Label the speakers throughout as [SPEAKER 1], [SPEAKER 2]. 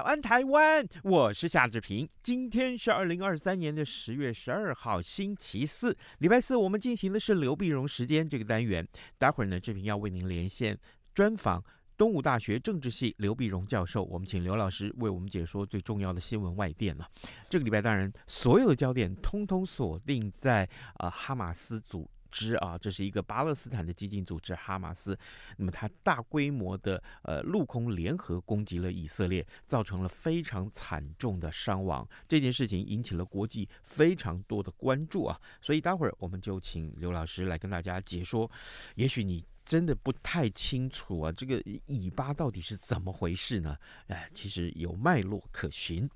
[SPEAKER 1] 早安台湾，我是夏志平。今天是二零二三年的十月十二号，星期四，礼拜四，我们进行的是刘碧荣时间这个单元。待会儿呢，志平要为您连线专访。东吴大学政治系刘碧荣教授，我们请刘老师为我们解说最重要的新闻外电了。这个礼拜当然所有的焦点通通锁定在啊、呃、哈马斯组织啊，这是一个巴勒斯坦的激进组织哈马斯。那么它大规模的呃陆空联合攻击了以色列，造成了非常惨重的伤亡。这件事情引起了国际非常多的关注啊，所以待会儿我们就请刘老师来跟大家解说。也许你。真的不太清楚啊，这个以巴到底是怎么回事呢？哎，其实有脉络可循。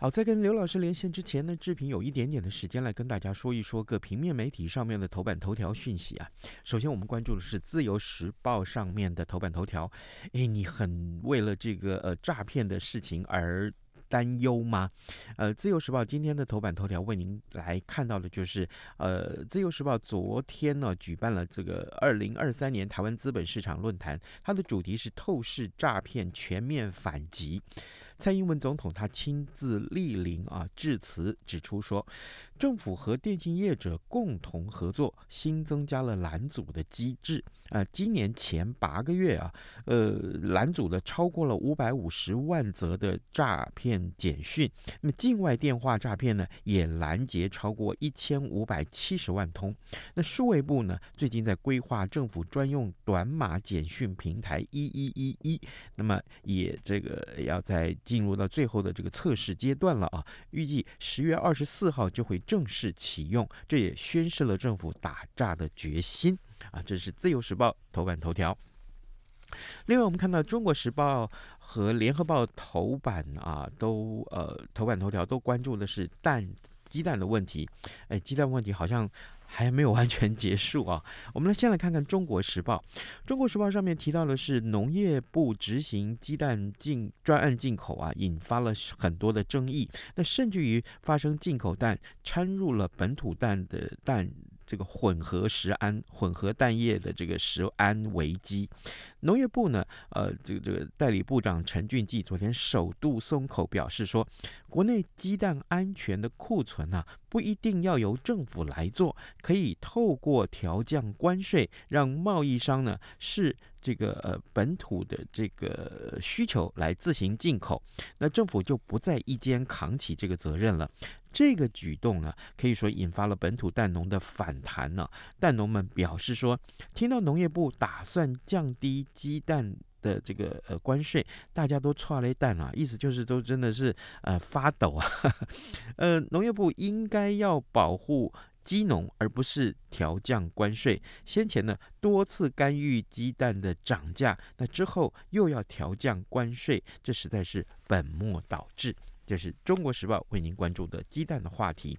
[SPEAKER 1] 好，在跟刘老师连线之前呢，志平有一点点的时间来跟大家说一说各平面媒体上面的头版头条讯息啊。首先，我们关注的是《自由时报》上面的头版头条。哎，你很为了这个呃诈骗的事情而担忧吗？呃，《自由时报》今天的头版头条为您来看到的就是，呃，《自由时报》昨天呢举办了这个二零二三年台湾资本市场论坛，它的主题是透视诈骗全面反击。蔡英文总统他亲自莅临啊，致辞指出说，政府和电信业者共同合作，新增加了拦阻的机制。啊，今年前八个月啊，呃，拦阻了超过了五百五十万则的诈骗简讯。那么境外电话诈骗呢，也拦截超过一千五百七十万通。那数位部呢，最近在规划政府专用短码简讯平台一一一一，那么也这个要在。进入到最后的这个测试阶段了啊！预计十月二十四号就会正式启用，这也宣示了政府打诈的决心啊！这是《自由时报》头版头条。另外，我们看到《中国时报》和《联合报》头版啊，都呃头版头条都关注的是蛋鸡蛋的问题。哎，鸡蛋问题好像。还没有完全结束啊！我们来先来看看《中国时报》。《中国时报》上面提到的是农业部执行鸡蛋进专案进口啊，引发了很多的争议。那甚至于发生进口蛋掺入了本土蛋的蛋。这个混合食安、混合蛋液的这个食安危机，农业部呢，呃，这个这个代理部长陈俊记昨天首度松口表示说，国内鸡蛋安全的库存啊，不一定要由政府来做，可以透过调降关税，让贸易商呢是。这个呃本土的这个需求来自行进口，那政府就不再一肩扛起这个责任了。这个举动呢，可以说引发了本土蛋农的反弹呢。蛋农们表示说，听到农业部打算降低鸡蛋的这个呃关税，大家都搓了一蛋啊，意思就是都真的是呃发抖啊。呃，农业部应该要保护。鸡农，而不是调降关税。先前呢，多次干预鸡蛋的涨价，那之后又要调降关税，这实在是本末倒置。这是中国时报为您关注的鸡蛋的话题。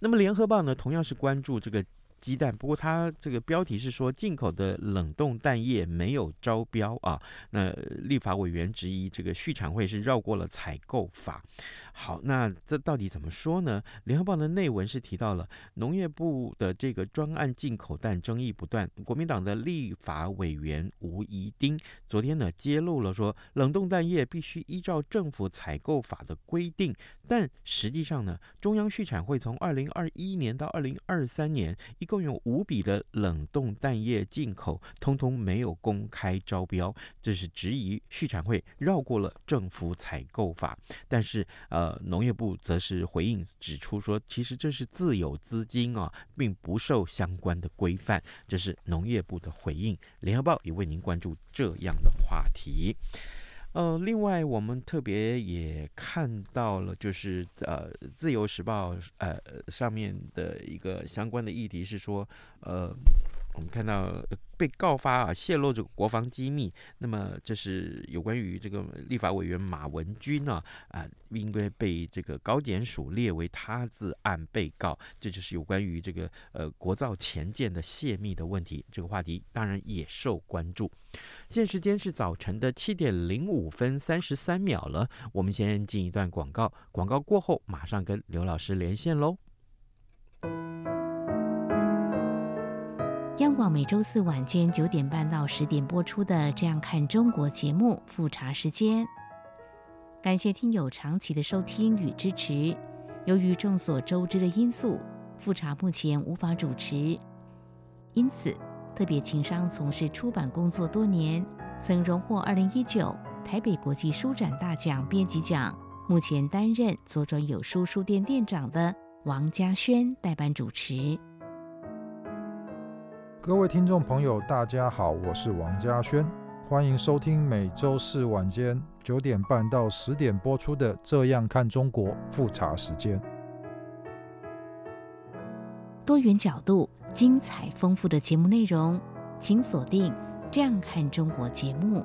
[SPEAKER 1] 那么联合报呢，同样是关注这个。鸡蛋，不过它这个标题是说进口的冷冻蛋液没有招标啊。那立法委员质疑这个畜产会是绕过了采购法。好，那这到底怎么说呢？联合报的内文是提到了农业部的这个专案进口蛋争议不断。国民党的立法委员吴怡丁昨天呢揭露了说，冷冻蛋液必须依照政府采购法的规定，但实际上呢，中央畜产会从二零二一年到二零二三年一。共有五笔的冷冻蛋液进口，通通没有公开招标，这是质疑畜产会绕过了政府采购法。但是，呃，呃农业部则是回应指出说，其实这是自有资金啊，并不受相关的规范。这是农业部的回应。联合报也为您关注这样的话题。呃，另外我们特别也看到了，就是呃，《自由时报》呃上面的一个相关的议题是说，呃。我们看到被告发啊，泄露这个国防机密，那么这是有关于这个立法委员马文君呢啊，应该被这个高检署列为他自案被告，这就是有关于这个呃国造前舰的泄密的问题，这个话题当然也受关注。现时间是早晨的七点零五分三十三秒了，我们先进一段广告，广告过后马上跟刘老师连线喽。
[SPEAKER 2] 央广每周四晚间九点半到十点播出的《这样看中国》节目复查时间，感谢听友长期的收听与支持。由于众所周知的因素，复查目前无法主持，因此特别情商从事出版工作多年，曾荣获二零一九台北国际书展大奖编辑奖，目前担任左转有书书店店长的王嘉轩代班主持。
[SPEAKER 3] 各位听众朋友，大家好，我是王嘉轩，欢迎收听每周四晚间九点半到十点播出的《这样看中国》复查时间。
[SPEAKER 2] 多元角度、精彩丰富的节目内容，请锁定《这样看中国》节目。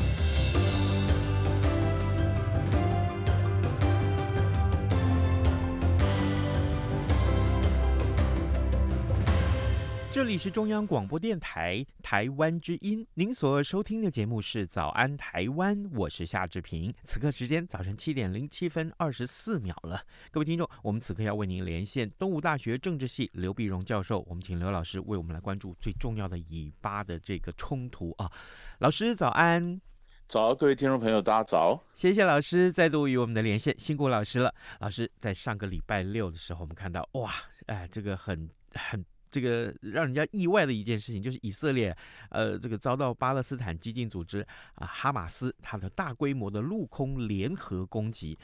[SPEAKER 1] 这里是中央广播电台台湾之音，您所收听的节目是《早安台湾》，我是夏志平。此刻时间早晨七点零七分二十四秒了，各位听众，我们此刻要为您连线东吴大学政治系刘碧荣教授，我们请刘老师为我们来关注最重要的以巴的这个冲突啊。老师早安，
[SPEAKER 4] 早，各位听众朋友，大家早，
[SPEAKER 1] 谢谢老师再度与我们的连线，辛苦老师了。老师在上个礼拜六的时候，我们看到哇，哎，这个很很。这个让人家意外的一件事情，就是以色列，呃，这个遭到巴勒斯坦激进组织啊哈马斯它的大规模的陆空联合攻击，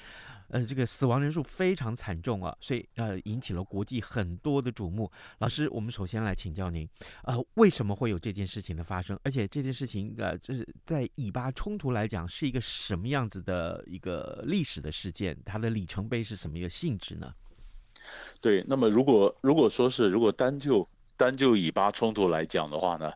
[SPEAKER 1] 呃，这个死亡人数非常惨重啊，所以呃引起了国际很多的瞩目。老师，我们首先来请教您，呃，为什么会有这件事情的发生？而且这件事情呃，就是在以巴冲突来讲，是一个什么样子的一个历史的事件？它的里程碑是什么一个性质呢？
[SPEAKER 4] 对，那么如果如果说是如果单就单就以巴冲突来讲的话呢，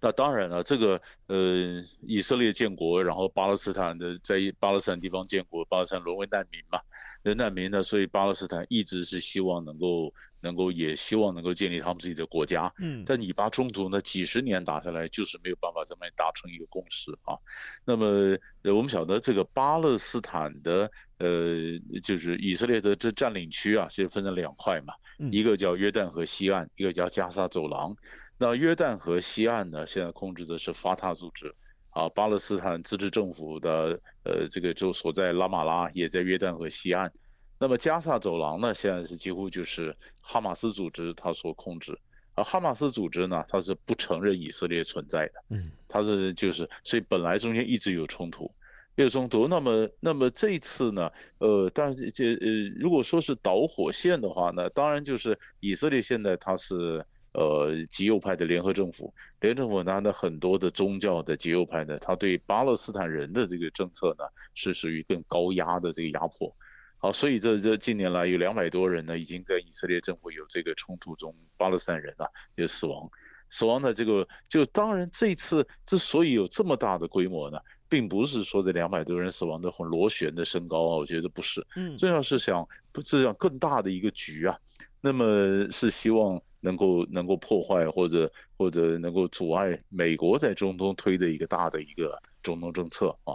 [SPEAKER 4] 那当然了，这个呃以色列建国，然后巴勒斯坦的在巴勒斯坦地方建国，巴勒斯坦沦为难民嘛，那难民呢，所以巴勒斯坦一直是希望能够能够也希望能够建立他们自己的国家。嗯，但以巴冲突呢，几十年打下来就是没有办法这么达成一个共识啊。那么我们晓得这个巴勒斯坦的。呃，就是以色列的这占领区啊，其实分成两块嘛，一个叫约旦河西岸，一个叫加沙走廊。那约旦河西岸呢，现在控制的是法塔组织，啊，巴勒斯坦自治政府的呃这个就所在拉马拉也在约旦河西岸。那么加萨走廊呢，现在是几乎就是哈马斯组织它所控制，而哈马斯组织呢，它是不承认以色列存在的，嗯，它是就是所以本来中间一直有冲突。有冲突，那么，那么这一次呢？呃，但是这呃，如果说是导火线的话呢，当然就是以色列现在它是呃极右派的联合政府，联合政府拿的很多的宗教的极右派呢，他对巴勒斯坦人的这个政策呢是属于更高压的这个压迫。好，所以这这近年来有两百多人呢已经在以色列政府有这个冲突中，巴勒斯坦人啊也死亡。死亡的这个，就当然这次之所以有这么大的规模呢，并不是说这两百多人死亡的很螺旋的升高啊，我觉得不是。嗯，重要是想不这样更大的一个局啊，那么是希望能够能够破坏或者或者能够阻碍美国在中东推的一个大的一个中东政策啊。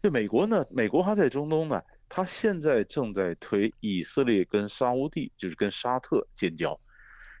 [SPEAKER 4] 就美国呢，美国它在中东呢，它现在正在推以色列跟沙乌地，就是跟沙特建交。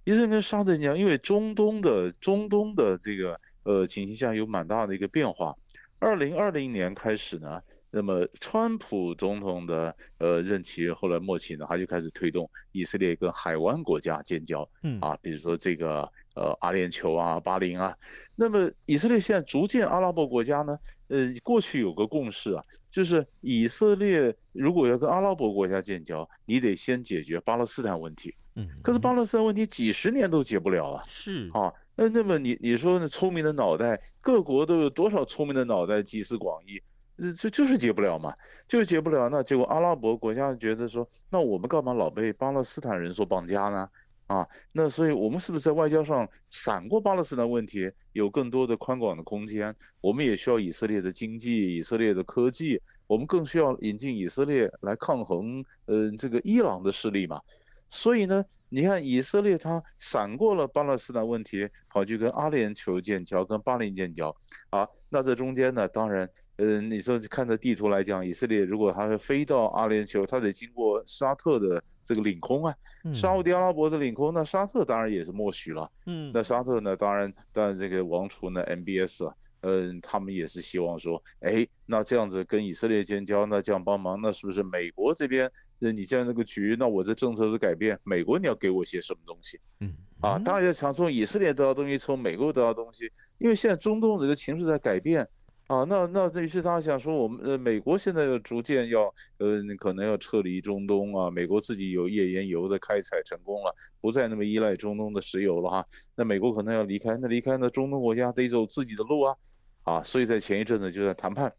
[SPEAKER 4] 以色列跟沙特建交，因为中东的中东的这个呃情形下有蛮大的一个变化。二零二零年开始呢，那么川普总统的呃任期后来末期呢，他就开始推动以色列跟海湾国家建交，嗯啊，比如说这个呃阿联酋啊、巴林啊。那么以色列现在逐渐阿拉伯国家呢，呃过去有个共识啊，就是以色列如果要跟阿拉伯国家建交，你得先解决巴勒斯坦问题。嗯，可是巴勒斯坦问题几十年都解不了啊。
[SPEAKER 1] 是
[SPEAKER 4] 啊，那那么你你说那聪明的脑袋，各国都有多少聪明的脑袋集思广益，这这就是解不了嘛，就是解不了。那结果阿拉伯国家觉得说，那我们干嘛老被巴勒斯坦人所绑架呢？啊，那所以我们是不是在外交上闪过巴勒斯坦问题，有更多的宽广的空间？我们也需要以色列的经济、以色列的科技，我们更需要引进以色列来抗衡，呃，这个伊朗的势力嘛。所以呢，你看以色列他闪过了巴勒斯坦问题，跑去跟阿联酋建交，跟巴林建交啊。那这中间呢，当然，呃，你说看着地图来讲，以色列如果他是飞到阿联酋，他得经过沙特的这个领空啊，沙乌地阿拉伯的领空，那沙特当然也是默许了。嗯，那沙特呢，当然，当然这个王储呢，MBS 啊。嗯，他们也是希望说，哎，那这样子跟以色列建交，那这样帮忙，那是不是美国这边，那你这样这个局，那我这政策的改变，美国你要给我些什么东西？嗯，啊，当然要想从以色列得到东西，从美国得到东西，因为现在中东这个情势在改变，啊，那那于是他想说，我们呃美国现在要逐渐要，呃，可能要撤离中东啊，美国自己有页岩油的开采成功了，不再那么依赖中东的石油了哈，那美国可能要离开，那离开那中东国家得走自己的路啊。啊，所以在前一阵子就在谈判，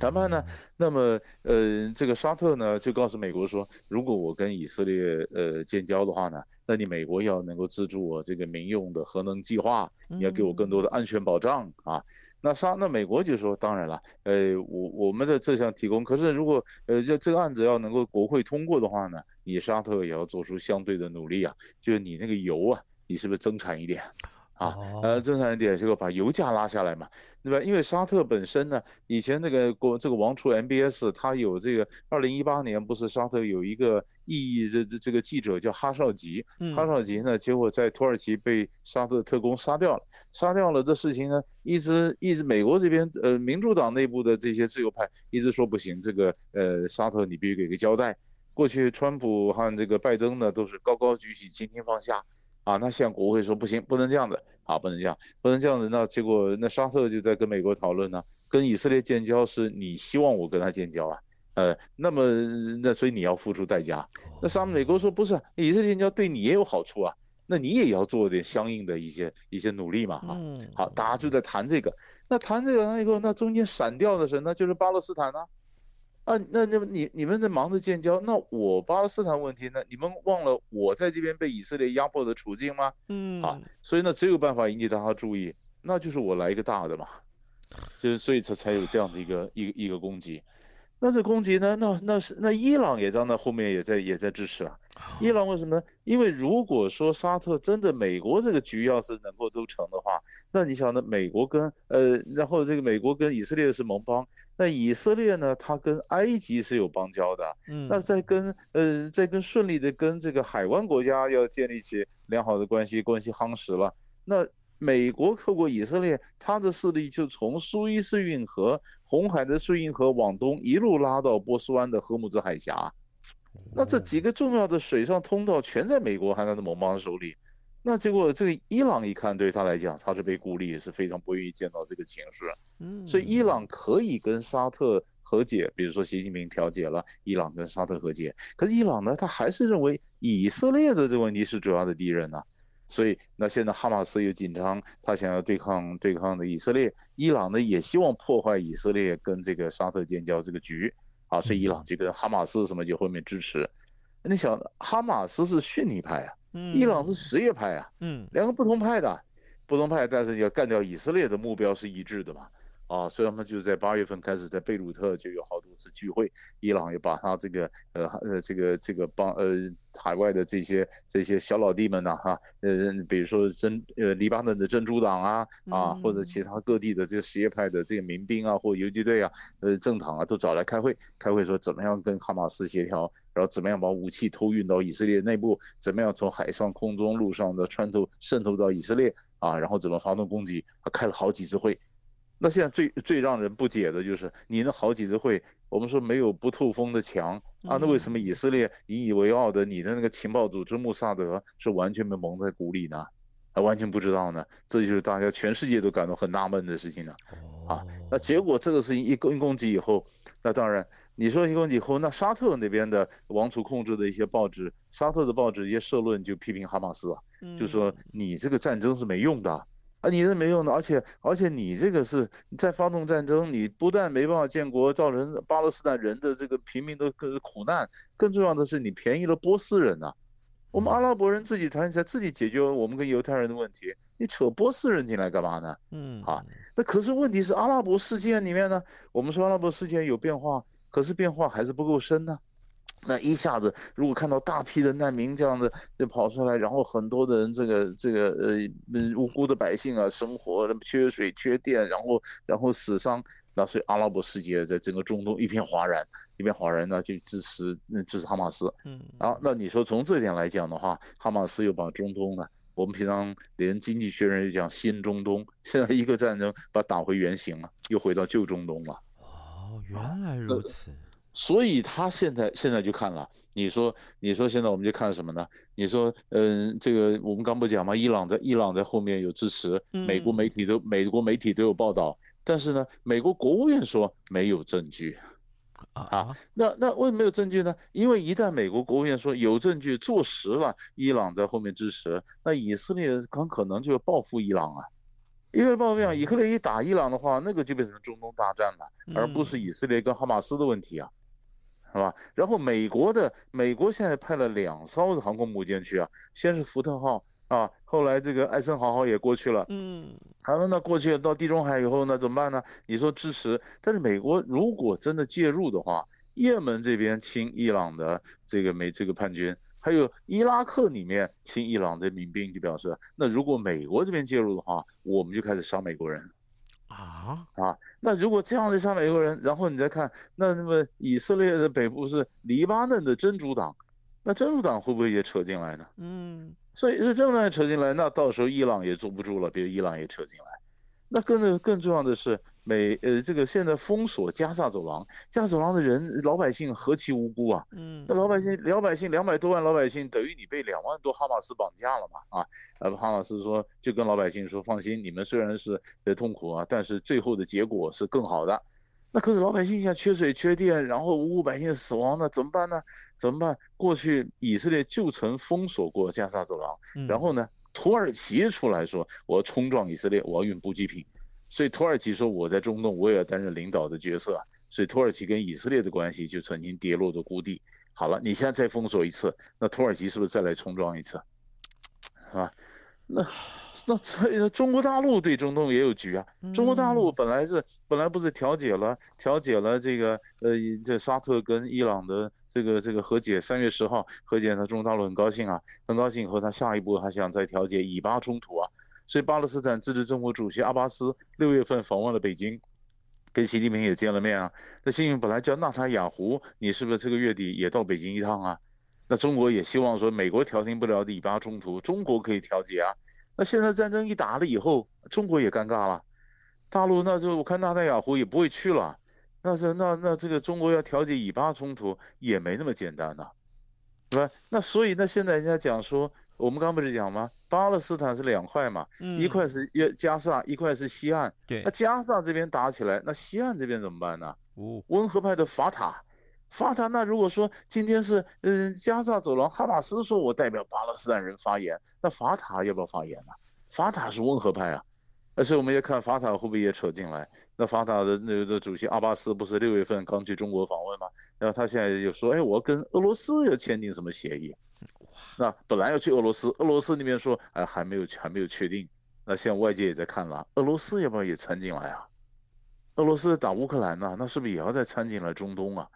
[SPEAKER 4] 谈判呢，那么呃，这个沙特呢就告诉美国说，如果我跟以色列呃建交的话呢，那你美国要能够资助我这个民用的核能计划，你要给我更多的安全保障啊。那沙那美国就说，当然了，呃，我我们的这项提供，可是如果呃这这个案子要能够国会通过的话呢，你沙特也要做出相对的努力啊，就是你那个油啊，你是不是增产一点？呃，正常一点，这个把油价拉下来嘛，对吧？因为沙特本身呢，以前那个国这个王储 MBS，他有这个，二零一八年不是沙特有一个异议这这这个记者叫哈绍吉，哈绍吉呢，结果在土耳其被沙特特工杀掉了，杀掉了这事情呢，一直一直美国这边呃民主党内部的这些自由派一直说不行，这个呃沙特你必须给个交代。过去川普和这个拜登呢都是高高举起，轻轻放下。啊，那现在国会说不行，不能这样子啊，不能这样，不能这样子。那结果那沙特就在跟美国讨论呢，跟以色列建交是你希望我跟他建交啊，呃，那么那所以你要付出代价。那沙美国说不是，以色列建交对你也有好处啊，那你也要做点相应的一些一些努力嘛啊。好，大家就在谈这个，那谈这个完以后，那中间闪掉的是那就是巴勒斯坦啊。啊，那那么你你们在忙着建交，那我巴勒斯坦问题呢？你们忘了我在这边被以色列压迫的处境吗？嗯，啊，所以呢，只有办法引起大家注意，那就是我来一个大的嘛，就是所以才才有这样的一个一个一个攻击。那这攻击呢？那那是那伊朗也在那后面也在也在支持啊。伊朗为什么呢？因为如果说沙特真的美国这个局要是能够都成的话，那你想呢？美国跟呃，然后这个美国跟以色列是盟邦，那以色列呢，它跟埃及是有邦交的，嗯，那在跟呃，在跟顺利的跟这个海湾国家要建立起良好的关系，关系夯实了，那。美国透过以色列，它的势力就从苏伊士运河、红海的苏伊士运河往东一路拉到波斯湾的霍姆兹海峡，那这几个重要的水上通道全在美国和他的盟邦手里。那结果这个伊朗一看，对他来讲，他是被孤立，也是非常不愿意见到这个情势。嗯，所以伊朗可以跟沙特和解，比如说习近平调解了，伊朗跟沙特和解。可是伊朗呢，他还是认为以色列的这个问题是主要的敌人呢、啊。所以，那现在哈马斯又紧张，他想要对抗对抗的以色列，伊朗呢也希望破坏以色列跟这个沙特建交这个局，啊，所以伊朗就跟哈马斯什么就后面支持。你想，哈马斯是逊尼派啊，伊朗是什叶派啊，嗯，两个不同派的，不同派，但是要干掉以色列的目标是一致的嘛。啊，所以他们就在八月份开始在贝鲁特就有好多次聚会，伊朗也把他这个呃呃这个这个帮呃海外的这些这些小老弟们呐哈呃比如说真呃黎巴嫩的珍珠党啊啊或者其他各地的这个什叶派的这个民兵啊或游击队啊呃政党啊都找来开会，开会说怎么样跟哈马斯协调，然后怎么样把武器偷运到以色列内部，怎么样从海上空中路上的穿透渗透到以色列，啊，然后怎么发动攻击，他开了好几次会。那现在最最让人不解的就是你那好几次会，我们说没有不透风的墙啊，那为什么以色列引以为傲的你的那个情报组织穆萨德是完全被蒙在鼓里呢？还完全不知道呢？这就是大家全世界都感到很纳闷的事情呢。啊，那结果这个事情一攻攻击以后，那当然你说一攻击以后，那沙特那边的王储控制的一些报纸，沙特的报纸一些社论就批评哈马斯啊，就说你这个战争是没用的。啊，你是没用的，而且而且你这个是在发动战争，你不但没办法建国，造成巴勒斯坦人的这个平民的苦难，更重要的是你便宜了波斯人呐、啊。我们阿拉伯人自己谈起来，自己解决我们跟犹太人的问题，你扯波斯人进来干嘛呢？嗯，啊，那可是问题是阿拉伯世界里面呢，我们说阿拉伯世界有变化，可是变化还是不够深呢。那一下子，如果看到大批的难民这样子就跑出来，然后很多的人，这个这个呃无辜的百姓啊，生活缺水缺电，然后然后死伤，那所以阿拉伯世界在整个中东一片哗然，一片哗然呢，就支持支持哈马斯。嗯，啊，那你说从这点来讲的话，哈马斯又把中东呢，我们平常连经济学人又讲新中东，现在一个战争把打回原形了，又回到旧中东了。
[SPEAKER 1] 哦，原来如此。
[SPEAKER 4] 所以他现在现在就看了，你说你说现在我们就看什么呢？你说嗯，这个我们刚不讲吗？伊朗在伊朗在后面有支持，美国媒体都美国媒体都有报道，但是呢，美国国务院说没有证据，啊，那那为什么没有证据呢？因为一旦美国国务院说有证据坐实了，伊朗在后面支持，那以色列很可能就要报复伊朗啊。因为报复伊朗，以色列一打伊朗的话，那个就变成中东大战了，而不是以色列跟哈马斯的问题啊。是吧？然后美国的美国现在派了两艘的航空母舰去啊，先是福特号啊，后来这个艾森豪号也过去了。嗯，好了，那过去到地中海以后呢，怎么办呢？你说支持，但是美国如果真的介入的话，也门这边亲伊朗的这个美这个叛军，还有伊拉克里面亲伊朗的民兵，就表示，那如果美国这边介入的话，我们就开始杀美国人。啊啊，那如果这样的杀美国人，然后你再看，那那么以色列的北部是黎巴嫩的真主党，那真主党会不会也扯进来呢？嗯，所以是真主党扯进来，那到时候伊朗也坐不住了，比如伊朗也扯进来。那更更重要的是，美呃这个现在封锁加萨走廊，加萨走廊的人老百姓何其无辜啊！嗯，那老百姓老百姓两百多万老百姓等于你被两万多哈马斯绑架了嘛？啊，呃哈马斯说就跟老百姓说放心，你们虽然是呃痛苦啊，但是最后的结果是更好的。那可是老百姓现在缺水缺电，然后无辜百姓死亡，那怎么办呢？怎么办？过去以色列就曾封锁过加萨走廊，嗯、然后呢？土耳其出来说，我要冲撞以色列，我要运补给品，所以土耳其说我在中东我也要担任领导的角色，所以土耳其跟以色列的关系就曾经跌落到谷底。好了，你现在再封锁一次，那土耳其是不是再来冲撞一次？是吧？那。那这中国大陆对中东也有局啊。中国大陆本来是本来不是调解了调解了这个呃这沙特跟伊朗的这个这个和解，三月十号和解，他中国大陆很高兴啊，很高兴以后他下一步还想再调解以巴冲突啊。所以巴勒斯坦自治政府主席阿巴斯六月份访问了北京，跟习近平也见了面啊。那习近平本来叫纳塔雅胡，你是不是这个月底也到北京一趟啊？那中国也希望说美国调停不了的以巴冲突，中国可以调解啊。那现在战争一打了以后，中国也尴尬了，大陆那就我看纳塔雅胡也不会去了，那是那那这个中国要调解以巴冲突也没那么简单呐，对吧？那所以那现在人家讲说，我们刚不是讲吗？巴勒斯坦是两块嘛，一块是约加萨，一块是西岸。对，那加萨这边打起来，那西岸这边怎么办呢？哦，温和派的法塔。法塔，那如果说今天是嗯加萨走廊，哈马斯说我代表巴勒斯坦人发言，那法塔要不要发言呢？法塔是温和派啊，而且我们也看法塔会不会也扯进来？那法塔的那个主席阿巴斯不是六月份刚去中国访问吗？然后他现在又说，哎，我跟俄罗斯要签订什么协议？那本来要去俄罗斯，俄罗斯那边说，哎，还没有还没有确定。那现在外界也在看了，俄罗斯要不要也掺进来啊？俄罗斯打乌克兰呢，那是不是也要再掺进来中东啊？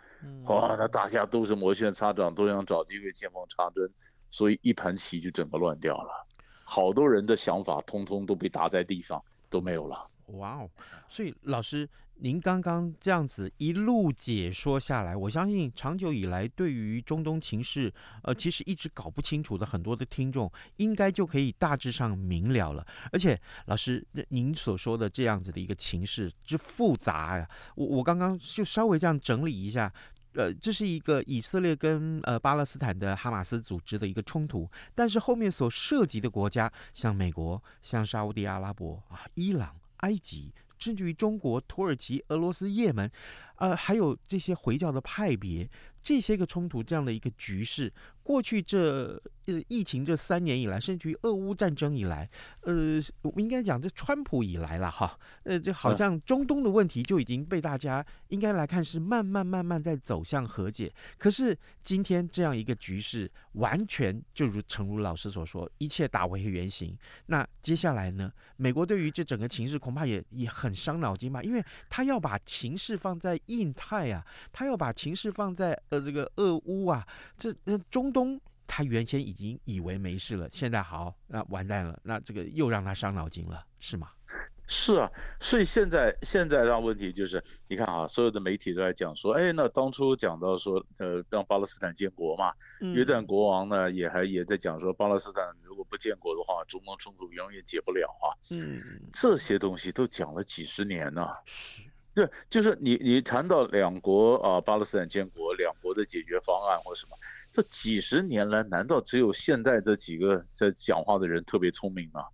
[SPEAKER 4] 哇，那大家都是摩拳擦掌，都想找机会见缝插针，所以一盘棋就整个乱掉了，好多人的想法通通都被打在地上，都没有了。
[SPEAKER 1] 哇哦！所以老师，您刚刚这样子一路解说下来，我相信长久以来对于中东情势，呃，其实一直搞不清楚的很多的听众，应该就可以大致上明了了。而且，老师，您所说的这样子的一个情势之复杂呀，我我刚刚就稍微这样整理一下。呃，这是一个以色列跟呃巴勒斯坦的哈马斯组织的一个冲突，但是后面所涉及的国家，像美国、像沙乌地阿拉伯啊、伊朗、埃及，甚至于中国、土耳其、俄罗斯、也门，呃，还有这些回教的派别，这些个冲突这样的一个局势，过去这。呃疫情这三年以来，甚至于俄乌战争以来，呃，我们应该讲这川普以来了哈，呃，这好像中东的问题就已经被大家应该来看是慢慢慢慢在走向和解。可是今天这样一个局势，完全就如诚如老师所说，一切打回原形。那接下来呢？美国对于这整个情势恐怕也也很伤脑筋吧，因为他要把情势放在印太啊，他要把情势放在呃这个俄乌啊，这那中东。他原先已经以为没事了，现在好，那完蛋了，那这个又让他伤脑筋了，是吗？
[SPEAKER 4] 是啊，所以现在现在的问题就是，你看啊，所有的媒体都在讲说，哎，那当初讲到说，呃，让巴勒斯坦建国嘛，约旦国王呢也还也在讲说，巴勒斯坦如果不建国的话，中东冲突永远解不了啊。嗯，这些东西都讲了几十年了。是。对，就是你你谈到两国啊，巴勒斯坦建国，两国的解决方案或什么。这几十年来，难道只有现在这几个在讲话的人特别聪明吗？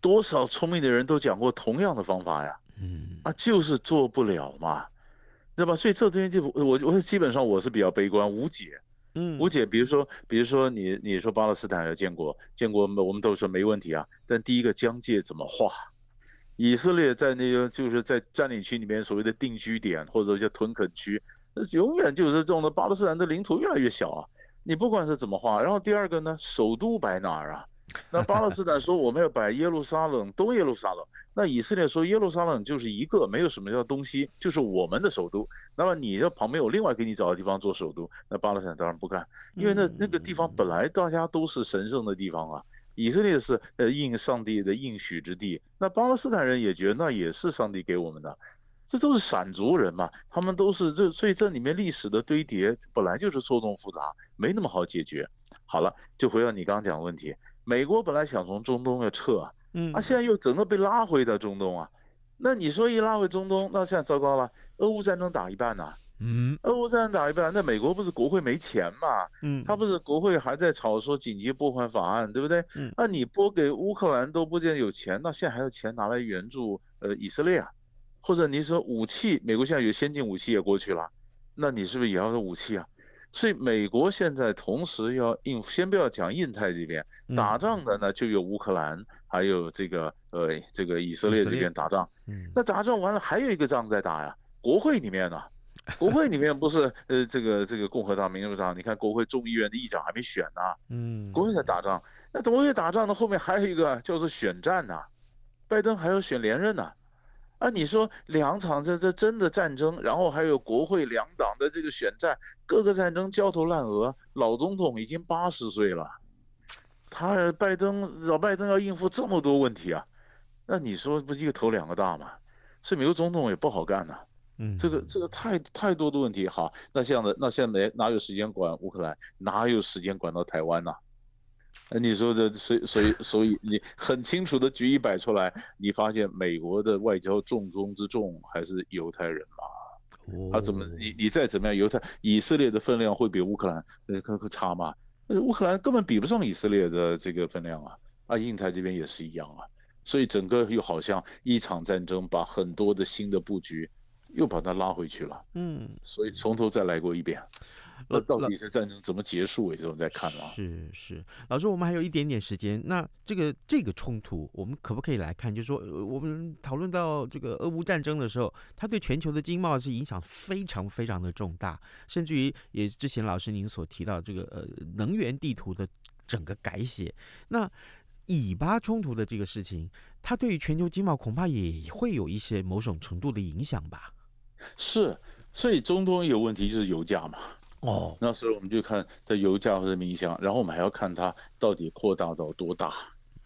[SPEAKER 4] 多少聪明的人都讲过同样的方法呀，嗯，啊，就是做不了嘛，对吧？所以这东西就我我基本上我是比较悲观无解，嗯，无解。比如说，比如说你你说巴勒斯坦要建国，建国我们都说没问题啊，但第一个疆界怎么画？以色列在那个就是在占领区里面所谓的定居点或者叫屯垦区，那永远就是这种的巴勒斯坦的领土越来越小啊。你不管是怎么画，然后第二个呢，首都摆哪儿啊？那巴勒斯坦说我们要摆耶路撒冷，东耶路撒冷。那以色列说耶路撒冷就是一个，没有什么叫东西，就是我们的首都。那么你这旁边有另外给你找的地方做首都，那巴勒斯坦当然不干，因为那那个地方本来大家都是神圣的地方啊。以色列是呃应上帝的应许之地，那巴勒斯坦人也觉得那也是上帝给我们的。这都是闪族人嘛，他们都是这，所以这里面历史的堆叠本来就是错综复杂，没那么好解决。好了，就回到你刚刚讲的问题，美国本来想从中东要撤啊，嗯，啊，现在又整个被拉回到中东啊，那你说一拉回中东，那现在糟糕了，俄乌战争打一半呢，嗯，俄乌战争打一半，那美国不是国会没钱嘛，嗯，他不是国会还在吵说紧急拨款法案，对不对？嗯，那你拨给乌克兰都不见有钱，那现在还有钱拿来援助呃以色列啊？或者你说武器，美国现在有先进武器也过去了，那你是不是也要个武器啊？所以美国现在同时要印，先不要讲印太这边打仗的呢，就有乌克兰，还有这个呃这个以色列这边打仗。嗯，那打仗完了还有一个仗在打呀，国会里面呢，国会里面不是呃这个这个共和党、民主党，你看国会众议院的议长还没选呢，嗯，国会在打仗，那国会打仗的后面还有一个叫做选战呢，拜登还要选连任呢。啊，你说两场这这真的战争，然后还有国会两党的这个选战，各个战争焦头烂额。老总统已经八十岁了，他拜登老拜登要应付这么多问题啊，那你说不是一个头两个大吗？所以美国总统也不好干呐。嗯，这个这个太太多的问题。好，那这样的那现在没哪有时间管乌克兰，哪有时间管到台湾呢？那你说这，所以所以所以你很清楚的举一摆出来，你发现美国的外交重中之重还是犹太人嘛？他怎么你你再怎么样，犹太以色列的分量会比乌克兰呃可可差吗？乌克兰根本比不上以色列的这个分量啊！啊，印太这边也是一样啊，所以整个又好像一场战争把很多的新的布局又把它拉回去了。嗯，所以从头再来过一遍。那到底是战争怎么结束？也是我们在看啊。
[SPEAKER 1] 是是，老师，我们还有一点点时间。那这个这个冲突，我们可不可以来看？就是说，我们讨论到这个俄乌战争的时候，它对全球的经贸是影响非常非常的重大，甚至于也之前老师您所提到这个呃能源地图的整个改写。那以巴冲突的这个事情，它对于全球经贸恐怕也会有一些某种程度的影响吧？
[SPEAKER 4] 是，所以中东有问题就是油价嘛。哦，那所以我们就看它油价或者影响，然后我们还要看它到底扩大到多大，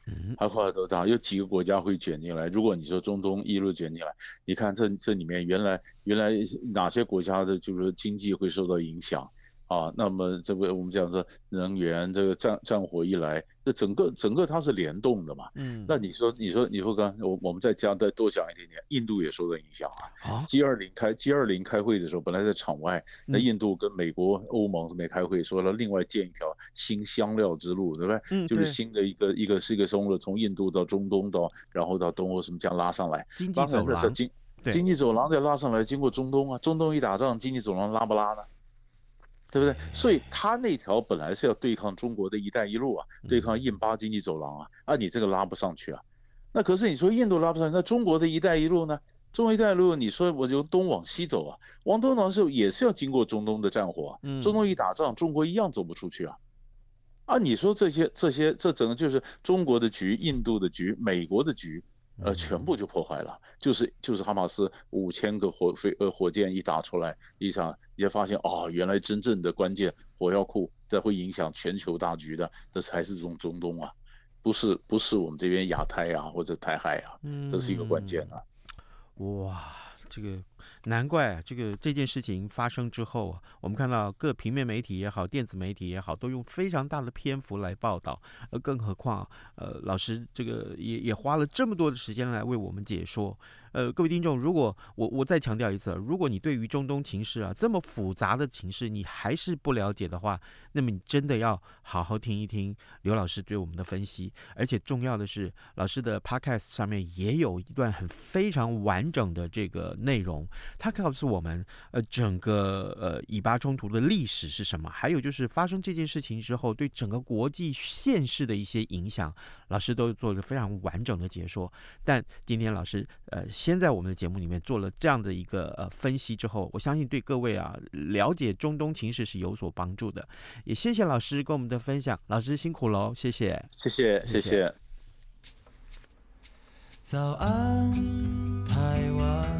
[SPEAKER 4] 嗯，还扩大多大，有几个国家会卷进来。如果你说中东一路卷进来，你看这这里面原来原来哪些国家的就是经济会受到影响？啊，那么这个我们讲说能源这个战战火一来，这整个整个它是联动的嘛。嗯，那你说你说你说刚我我们再加再多讲一点点，印度也受到影响啊。啊，G 二零开 G 二零开会的时候，本来在场外，那印度跟美国、欧盟是没开会，说了另外建一条新香料之路，对不对？嗯，就是新的一个一个是一个从从印度到中东到然后到东欧什么这样拉上来，
[SPEAKER 1] 经济走廊，
[SPEAKER 4] 经经济走廊再拉上来，经过中东啊，中东一打仗，经济走廊拉不拉呢？对不对？所以他那条本来是要对抗中国的一带一路啊，对抗印巴经济走廊啊，啊，你这个拉不上去啊。那可是你说印度拉不上去，那中国的一带一路呢？中国一带一路，你说我由东往西走啊，往东往西也是要经过中东的战火，中东一打仗，中国一样走不出去啊。啊，你说这些这些，这整个就是中国的局、印度的局、美国的局。呃，全部就破坏了，就是就是哈马斯五千个火飞呃火箭一打出来，一场也发现哦，原来真正的关键火药库这会影响全球大局的，这才是中中东啊，不是不是我们这边亚太啊或者台海啊，这是一个关键啊，
[SPEAKER 1] 哇。这个难怪啊，这个这件事情发生之后啊，我们看到各平面媒体也好，电子媒体也好，都用非常大的篇幅来报道。呃，更何况，呃，老师这个也也花了这么多的时间来为我们解说。呃，各位听众，如果我我再强调一次，如果你对于中东情势啊这么复杂的情势你还是不了解的话，那么你真的要好好听一听刘老师对我们的分析。而且重要的是，老师的 Podcast 上面也有一段很非常完整的这个内容，他告诉我们，呃，整个呃以巴冲突的历史是什么，还有就是发生这件事情之后对整个国际现实的一些影响，老师都做了非常完整的解说。但今天老师呃。先在我们的节目里面做了这样的一个呃分析之后，我相信对各位啊了解中东情势是有所帮助的。也谢谢老师跟我们的分享，老师辛苦喽，谢谢，
[SPEAKER 4] 谢谢，谢谢。
[SPEAKER 5] 早安，台湾，你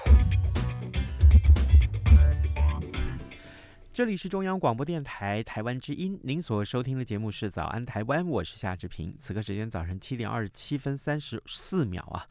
[SPEAKER 1] 这里是中央广播电台台湾之音，您所收听的节目是《早安台湾》，我是夏志平。此刻时间早晨七点二十七分三十四秒啊，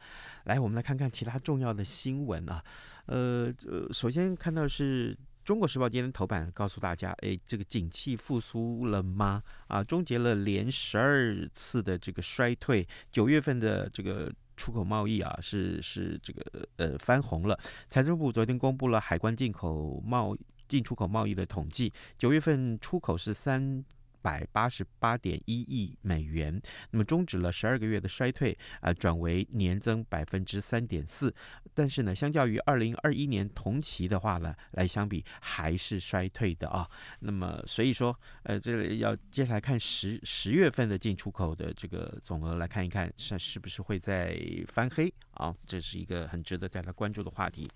[SPEAKER 1] 来，我们来看看其他重要的新闻啊。呃呃，首先看到是中国时报今天头版告诉大家，哎，这个景气复苏了吗？啊，终结了连十二次的这个衰退，九月份的这个出口贸易啊，是是这个呃翻红了。财政部昨天公布了海关进口贸进出口贸易的统计，九月份出口是三。百八十八点一亿美元，那么终止了十二个月的衰退啊、转为年增百分之三点四。但是呢，相较于二零二一年同期的话呢，来相比还是衰退的啊。那么所以说，呃，这个要接下来看十十月份的进出口的这个总额来看一看，是是不是会在翻黑啊？这是一个很值得大家关注的话题。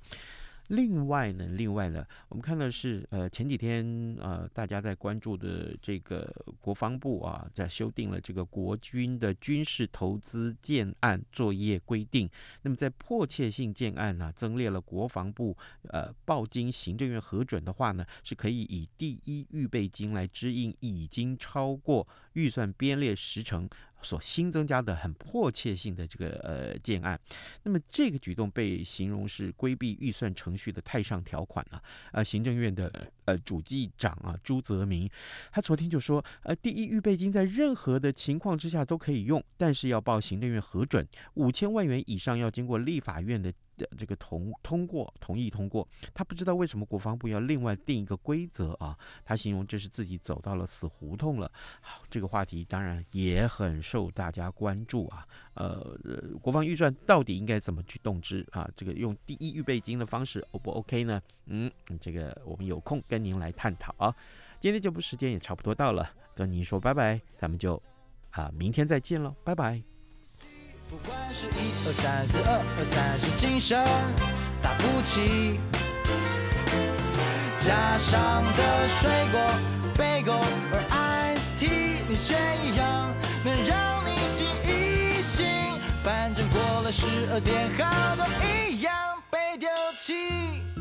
[SPEAKER 1] 另外呢，另外呢，我们看到是呃前几天呃大家在关注的这个国防部啊，在修订了这个国军的军事投资建案作业规定。那么在迫切性建案呢，增列了国防部呃报经行政院核准的话呢，是可以以第一预备金来支应已经超过预算编列时程。所新增加的很迫切性的这个呃建案，那么这个举动被形容是规避预算程序的太上条款啊。呃，行政院的呃主计长啊朱泽民，他昨天就说，呃，第一预备金在任何的情况之下都可以用，但是要报行政院核准，五千万元以上要经过立法院的。的这个同通过同意通过，他不知道为什么国防部要另外定一个规则啊？他形容这是自己走到了死胡同了。好，这个话题当然也很受大家关注啊。呃，国防预算到底应该怎么去动之啊？这个用第一预备金的方式 O 不 OK 呢？嗯，这个我们有空跟您来探讨啊。今天节目时间也差不多到了，跟您说拜拜，咱们就啊明天再见喽，拜拜。
[SPEAKER 5] 不管是一二三四二二三，是精神打不起，加上的水果。bagel 而 iced tea，你选一样能让你醒一醒。反正过了十二点，好多一样被丢弃。